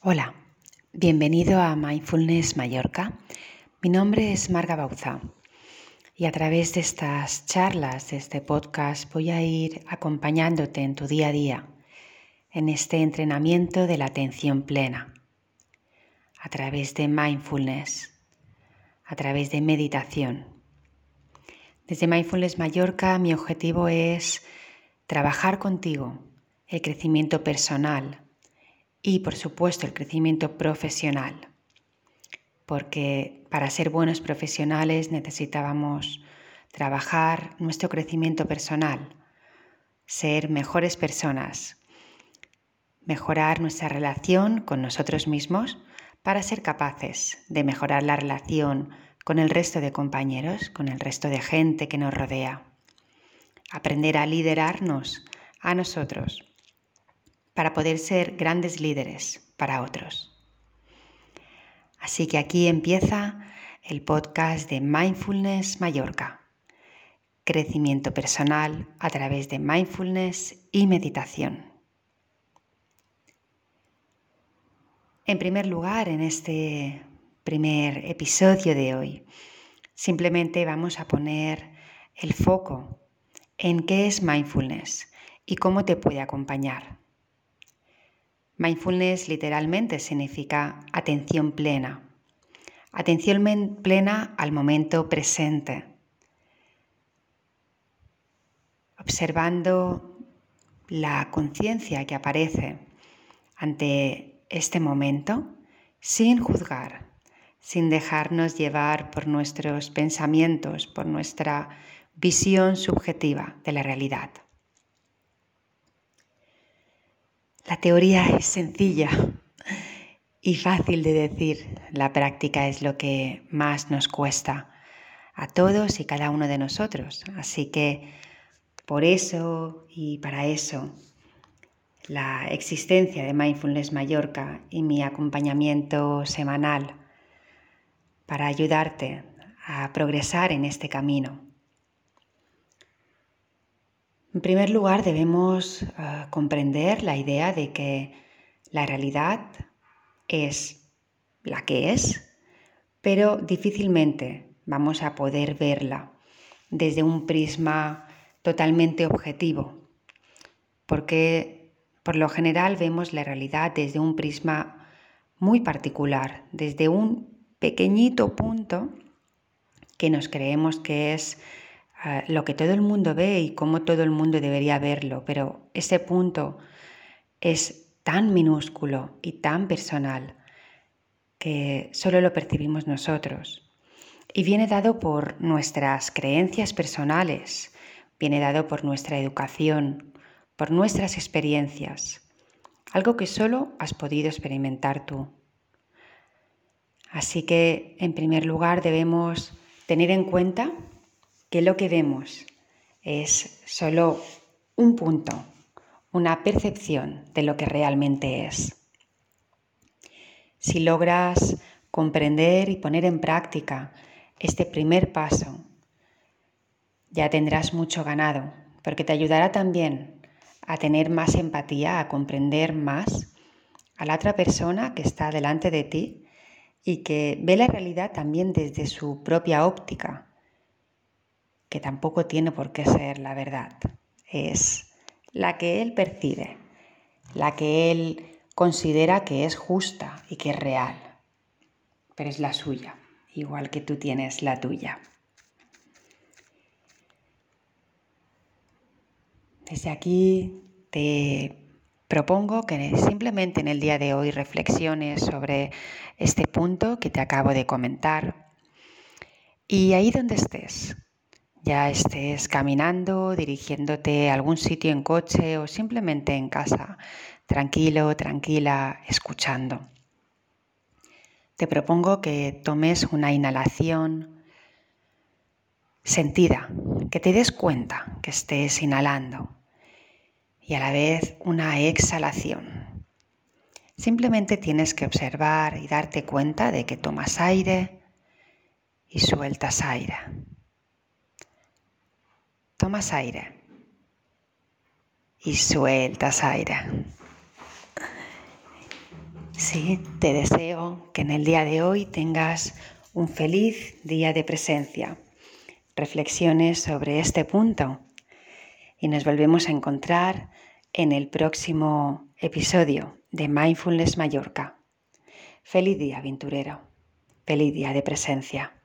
Hola, bienvenido a Mindfulness Mallorca. Mi nombre es Marga Bauza y a través de estas charlas, de este podcast, voy a ir acompañándote en tu día a día, en este entrenamiento de la atención plena, a través de mindfulness, a través de meditación. Desde Mindfulness Mallorca mi objetivo es trabajar contigo el crecimiento personal, y por supuesto el crecimiento profesional, porque para ser buenos profesionales necesitábamos trabajar nuestro crecimiento personal, ser mejores personas, mejorar nuestra relación con nosotros mismos para ser capaces de mejorar la relación con el resto de compañeros, con el resto de gente que nos rodea. Aprender a liderarnos a nosotros para poder ser grandes líderes para otros. Así que aquí empieza el podcast de Mindfulness Mallorca. Crecimiento personal a través de mindfulness y meditación. En primer lugar, en este primer episodio de hoy, simplemente vamos a poner el foco en qué es mindfulness y cómo te puede acompañar. Mindfulness literalmente significa atención plena. Atención plena al momento presente. Observando la conciencia que aparece ante este momento sin juzgar, sin dejarnos llevar por nuestros pensamientos, por nuestra visión subjetiva de la realidad. La teoría es sencilla y fácil de decir. La práctica es lo que más nos cuesta a todos y cada uno de nosotros. Así que por eso y para eso la existencia de Mindfulness Mallorca y mi acompañamiento semanal para ayudarte a progresar en este camino. En primer lugar, debemos eh, comprender la idea de que la realidad es la que es, pero difícilmente vamos a poder verla desde un prisma totalmente objetivo, porque por lo general vemos la realidad desde un prisma muy particular, desde un pequeñito punto que nos creemos que es lo que todo el mundo ve y cómo todo el mundo debería verlo, pero ese punto es tan minúsculo y tan personal que solo lo percibimos nosotros. Y viene dado por nuestras creencias personales, viene dado por nuestra educación, por nuestras experiencias, algo que solo has podido experimentar tú. Así que, en primer lugar, debemos tener en cuenta que lo que vemos es solo un punto, una percepción de lo que realmente es. Si logras comprender y poner en práctica este primer paso, ya tendrás mucho ganado, porque te ayudará también a tener más empatía, a comprender más a la otra persona que está delante de ti y que ve la realidad también desde su propia óptica, que tampoco tiene por qué ser la verdad. Es la que él percibe, la que él considera que es justa y que es real, pero es la suya, igual que tú tienes la tuya. Desde aquí te propongo que simplemente en el día de hoy reflexiones sobre este punto que te acabo de comentar y ahí donde estés, ya estés caminando, dirigiéndote a algún sitio en coche o simplemente en casa, tranquilo, tranquila, escuchando. Te propongo que tomes una inhalación sentida, que te des cuenta que estés inhalando y a la vez una exhalación. Simplemente tienes que observar y darte cuenta de que tomas aire y sueltas aire. Tomas aire y sueltas aire. Sí, te deseo que en el día de hoy tengas un feliz día de presencia. Reflexiones sobre este punto y nos volvemos a encontrar en el próximo episodio de Mindfulness Mallorca. Feliz día, aventurero. Feliz día de presencia.